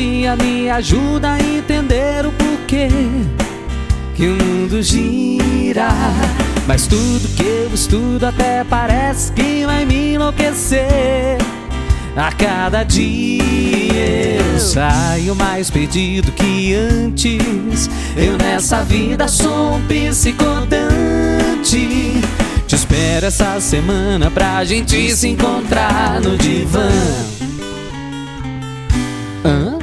me ajuda a entender o porquê que o mundo gira. Mas tudo que eu estudo até parece que vai me enlouquecer. A cada dia eu saio mais perdido que antes. Eu nessa vida sou um psicodante. Te espero essa semana pra gente se encontrar no divã. Hã?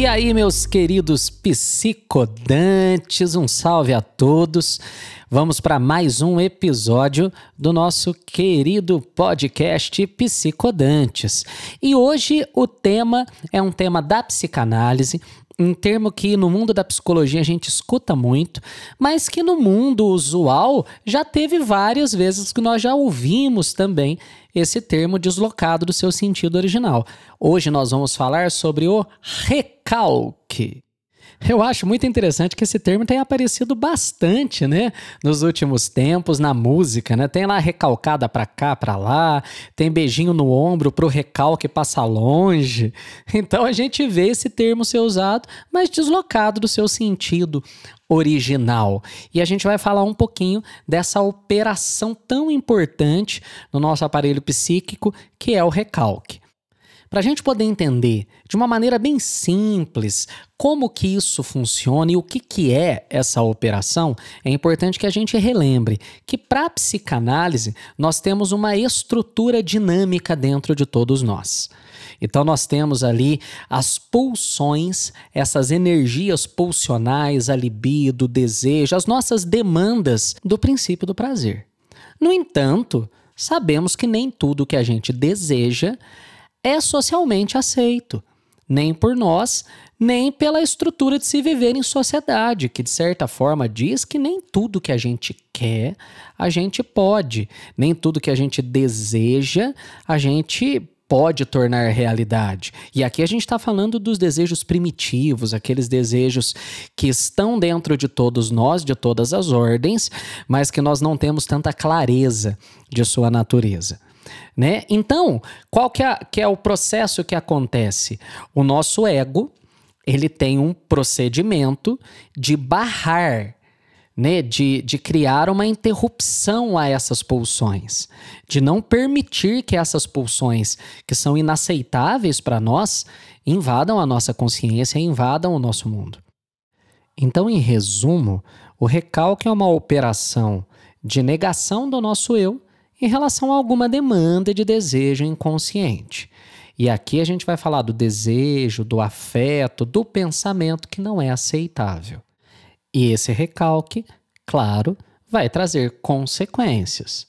E aí, meus queridos psicodantes, um salve a todos. Vamos para mais um episódio do nosso querido podcast Psicodantes. E hoje o tema é um tema da psicanálise, um termo que no mundo da psicologia a gente escuta muito, mas que no mundo usual já teve várias vezes que nós já ouvimos também esse termo deslocado do seu sentido original. Hoje nós vamos falar sobre o recalque. Eu acho muito interessante que esse termo tenha aparecido bastante, né, nos últimos tempos na música, né? Tem lá recalcada para cá, para lá, tem beijinho no ombro pro recalque passar longe. Então a gente vê esse termo ser usado, mas deslocado do seu sentido original. E a gente vai falar um pouquinho dessa operação tão importante no nosso aparelho psíquico, que é o recalque. Para a gente poder entender de uma maneira bem simples como que isso funciona e o que, que é essa operação, é importante que a gente relembre que para a psicanálise nós temos uma estrutura dinâmica dentro de todos nós. Então nós temos ali as pulsões, essas energias pulsionais, a libido, o desejo, as nossas demandas do princípio do prazer. No entanto, sabemos que nem tudo que a gente deseja é socialmente aceito, nem por nós, nem pela estrutura de se viver em sociedade, que de certa forma diz que nem tudo que a gente quer a gente pode, nem tudo que a gente deseja a gente pode tornar realidade. E aqui a gente está falando dos desejos primitivos, aqueles desejos que estão dentro de todos nós, de todas as ordens, mas que nós não temos tanta clareza de sua natureza. Né? Então, qual que é, que é o processo que acontece? O nosso ego ele tem um procedimento de barrar, né? de, de criar uma interrupção a essas pulsões, de não permitir que essas pulsões, que são inaceitáveis para nós, invadam a nossa consciência, invadam o nosso mundo. Então, em resumo, o recalque é uma operação de negação do nosso eu em relação a alguma demanda de desejo inconsciente. E aqui a gente vai falar do desejo, do afeto, do pensamento que não é aceitável. E esse recalque, claro, vai trazer consequências.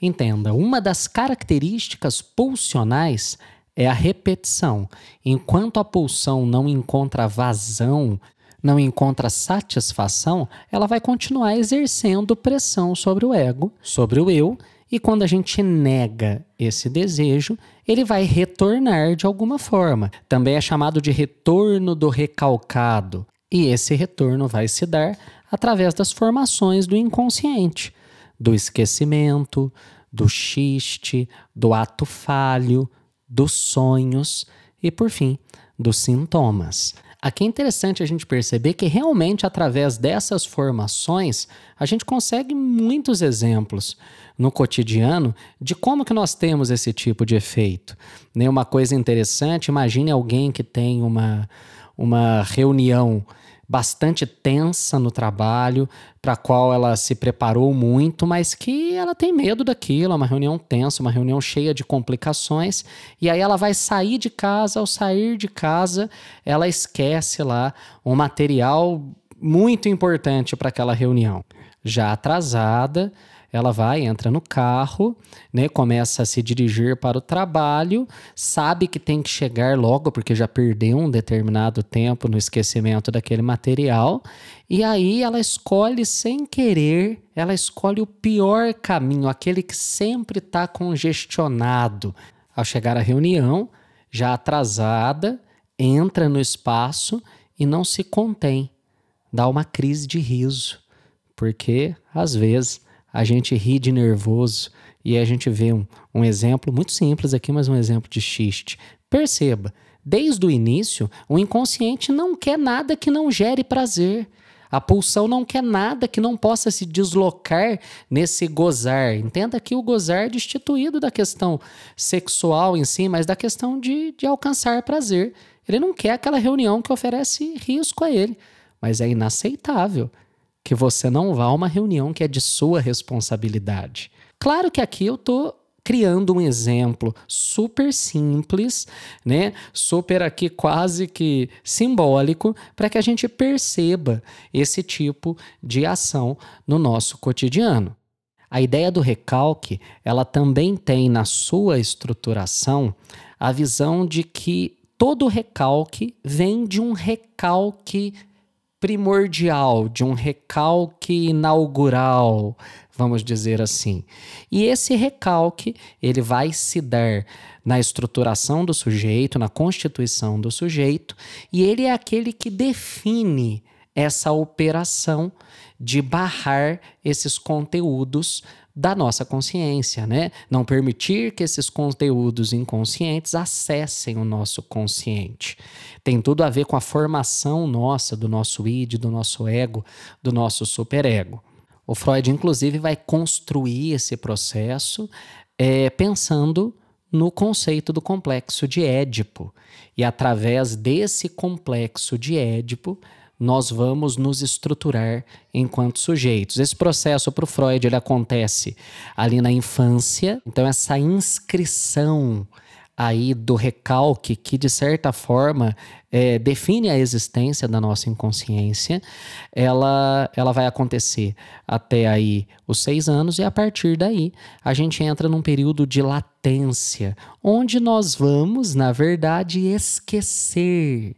Entenda, uma das características pulsionais é a repetição. Enquanto a pulsão não encontra vazão, não encontra satisfação, ela vai continuar exercendo pressão sobre o ego, sobre o eu e quando a gente nega esse desejo, ele vai retornar de alguma forma. Também é chamado de retorno do recalcado. E esse retorno vai se dar através das formações do inconsciente, do esquecimento, do xiste, do ato falho, dos sonhos e, por fim, dos sintomas. Aqui é interessante a gente perceber que realmente através dessas formações a gente consegue muitos exemplos no cotidiano de como que nós temos esse tipo de efeito. Né? Uma coisa interessante, imagine alguém que tem uma, uma reunião bastante tensa no trabalho, para a qual ela se preparou muito, mas que ela tem medo daquilo, é uma reunião tensa, uma reunião cheia de complicações, e aí ela vai sair de casa, ao sair de casa, ela esquece lá um material muito importante para aquela reunião. Já atrasada, ela vai, entra no carro, né, começa a se dirigir para o trabalho, sabe que tem que chegar logo porque já perdeu um determinado tempo no esquecimento daquele material, e aí ela escolhe sem querer, ela escolhe o pior caminho, aquele que sempre está congestionado. Ao chegar à reunião, já atrasada, entra no espaço e não se contém, dá uma crise de riso, porque às vezes a gente ri de nervoso e a gente vê um, um exemplo muito simples aqui, mas um exemplo de xiste. Perceba, Desde o início, o inconsciente não quer nada que não gere prazer. A pulsão não quer nada que não possa se deslocar nesse gozar. Entenda que o gozar é destituído da questão sexual em si, mas da questão de, de alcançar prazer. Ele não quer aquela reunião que oferece risco a ele, mas é inaceitável que você não vá a uma reunião que é de sua responsabilidade. Claro que aqui eu estou criando um exemplo super simples, né? Super aqui quase que simbólico para que a gente perceba esse tipo de ação no nosso cotidiano. A ideia do recalque, ela também tem na sua estruturação a visão de que todo recalque vem de um recalque primordial, de um recalque inaugural, vamos dizer assim. E esse recalque, ele vai se dar na estruturação do sujeito, na constituição do sujeito, e ele é aquele que define essa operação de barrar esses conteúdos da nossa consciência, né? Não permitir que esses conteúdos inconscientes acessem o nosso consciente. Tem tudo a ver com a formação nossa, do nosso id, do nosso ego, do nosso superego. O Freud, inclusive, vai construir esse processo é, pensando no conceito do complexo de Édipo. E através desse complexo de Édipo, nós vamos nos estruturar enquanto sujeitos. Esse processo para o Freud ele acontece ali na infância, então essa inscrição aí do recalque que de certa forma é, define a existência da nossa inconsciência, ela, ela vai acontecer até aí os seis anos e a partir daí a gente entra num período de latência, onde nós vamos, na verdade, esquecer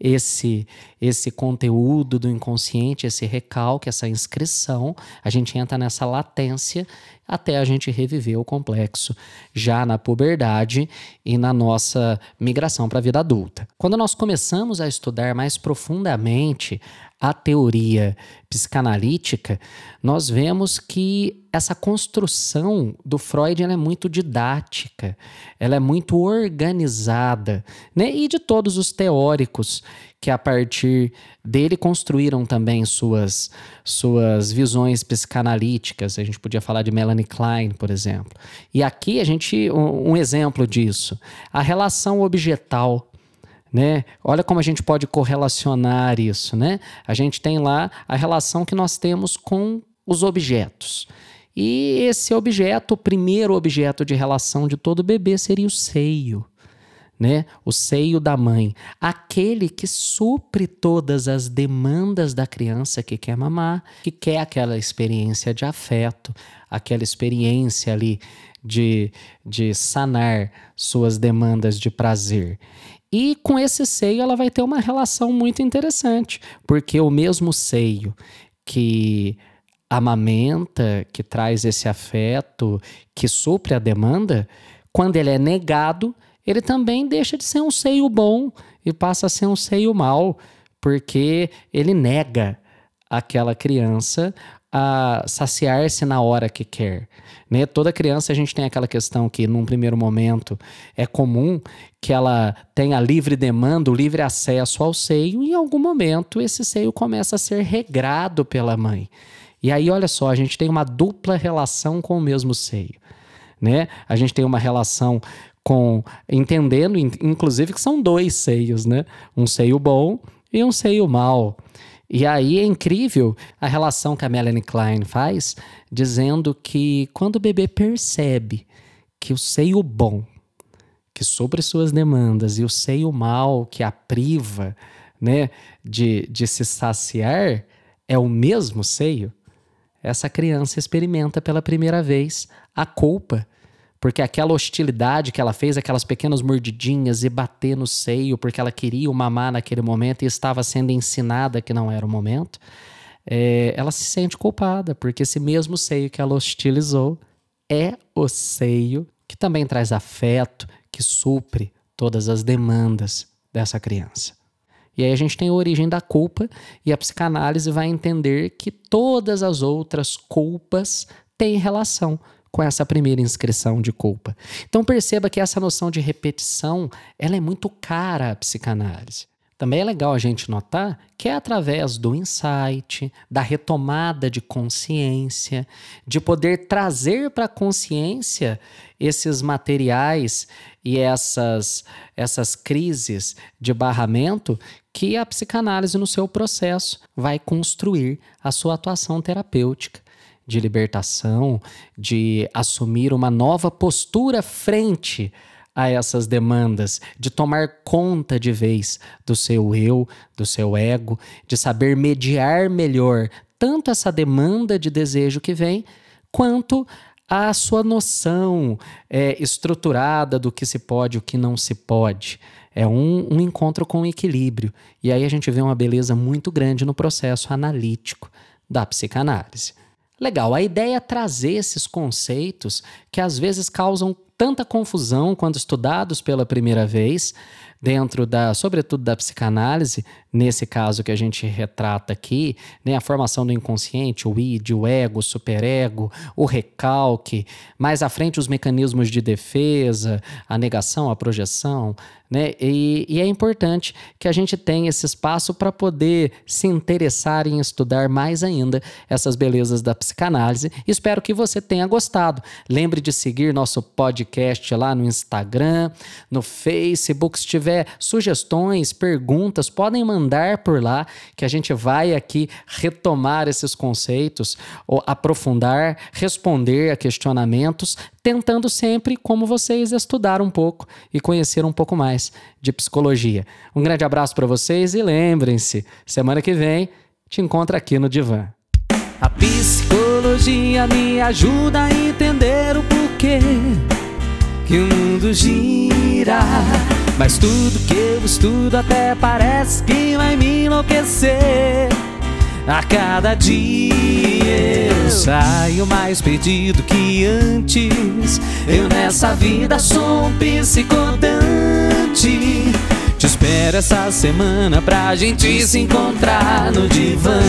esse esse conteúdo do inconsciente, esse recalque, essa inscrição, a gente entra nessa latência até a gente reviver o complexo já na puberdade e na nossa migração para a vida adulta. Quando nós começamos a estudar mais profundamente a teoria psicanalítica, nós vemos que essa construção do Freud é muito didática, ela é muito organizada, né? e de todos os teóricos que a partir dele construíram também suas, suas visões psicanalíticas. A gente podia falar de Melanie Klein, por exemplo. E aqui a gente um, um exemplo disso, a relação objetal né? Olha como a gente pode correlacionar isso, né? A gente tem lá a relação que nós temos com os objetos. E esse objeto, o primeiro objeto de relação de todo bebê seria o seio né? O seio da mãe, aquele que supre todas as demandas da criança que quer mamar, que quer aquela experiência de afeto, aquela experiência ali de, de sanar suas demandas de prazer. E com esse seio ela vai ter uma relação muito interessante, porque o mesmo seio que amamenta, que traz esse afeto, que supre a demanda, quando ele é negado, ele também deixa de ser um seio bom e passa a ser um seio mau, porque ele nega aquela criança a saciar-se na hora que quer. Né? Toda criança a gente tem aquela questão que, num primeiro momento, é comum que ela tenha livre demanda, o livre acesso ao seio, e em algum momento esse seio começa a ser regrado pela mãe. E aí, olha só, a gente tem uma dupla relação com o mesmo seio. Né? A gente tem uma relação com entendendo, inclusive, que são dois seios, né? Um seio bom e um seio mau. E aí é incrível a relação que a Melanie Klein faz, dizendo que quando o bebê percebe que o seio bom, que sobre suas demandas, e o seio mau, que a priva né, de, de se saciar, é o mesmo seio, essa criança experimenta pela primeira vez a culpa porque aquela hostilidade que ela fez, aquelas pequenas mordidinhas e bater no seio, porque ela queria o mamar naquele momento e estava sendo ensinada que não era o momento, é, ela se sente culpada, porque esse mesmo seio que ela hostilizou é o seio que também traz afeto, que supre todas as demandas dessa criança. E aí a gente tem a origem da culpa e a psicanálise vai entender que todas as outras culpas têm relação com essa primeira inscrição de culpa. Então perceba que essa noção de repetição, ela é muito cara à psicanálise. Também é legal a gente notar que é através do insight, da retomada de consciência, de poder trazer para a consciência esses materiais e essas, essas crises de barramento que a psicanálise, no seu processo, vai construir a sua atuação terapêutica de libertação, de assumir uma nova postura frente a essas demandas, de tomar conta de vez do seu eu, do seu ego, de saber mediar melhor tanto essa demanda de desejo que vem, quanto a sua noção é, estruturada do que se pode e o que não se pode. É um, um encontro com equilíbrio. E aí a gente vê uma beleza muito grande no processo analítico da psicanálise. Legal, a ideia é trazer esses conceitos que às vezes causam tanta confusão quando estudados pela primeira vez, dentro da, sobretudo da psicanálise, nesse caso que a gente retrata aqui, né, a formação do inconsciente, o id, o ego, o superego, o recalque, mais à frente os mecanismos de defesa, a negação, a projeção, né? E, e, é importante que a gente tenha esse espaço para poder se interessar em estudar mais ainda essas belezas da psicanálise. Espero que você tenha gostado. Lembre de seguir nosso podcast lá no Instagram, no Facebook. Se tiver sugestões, perguntas, podem mandar por lá que a gente vai aqui retomar esses conceitos, ou aprofundar, responder a questionamentos, tentando sempre, como vocês, estudar um pouco e conhecer um pouco mais de psicologia. Um grande abraço para vocês e lembrem-se, semana que vem te encontro aqui no Divã. A psicologia me ajuda a entender o porquê que o mundo gira. Mas tudo que eu estudo até parece que vai me enlouquecer. A cada dia eu saio mais perdido que antes. Eu nessa vida sou um psicodante. Te espero essa semana pra gente se encontrar no divã.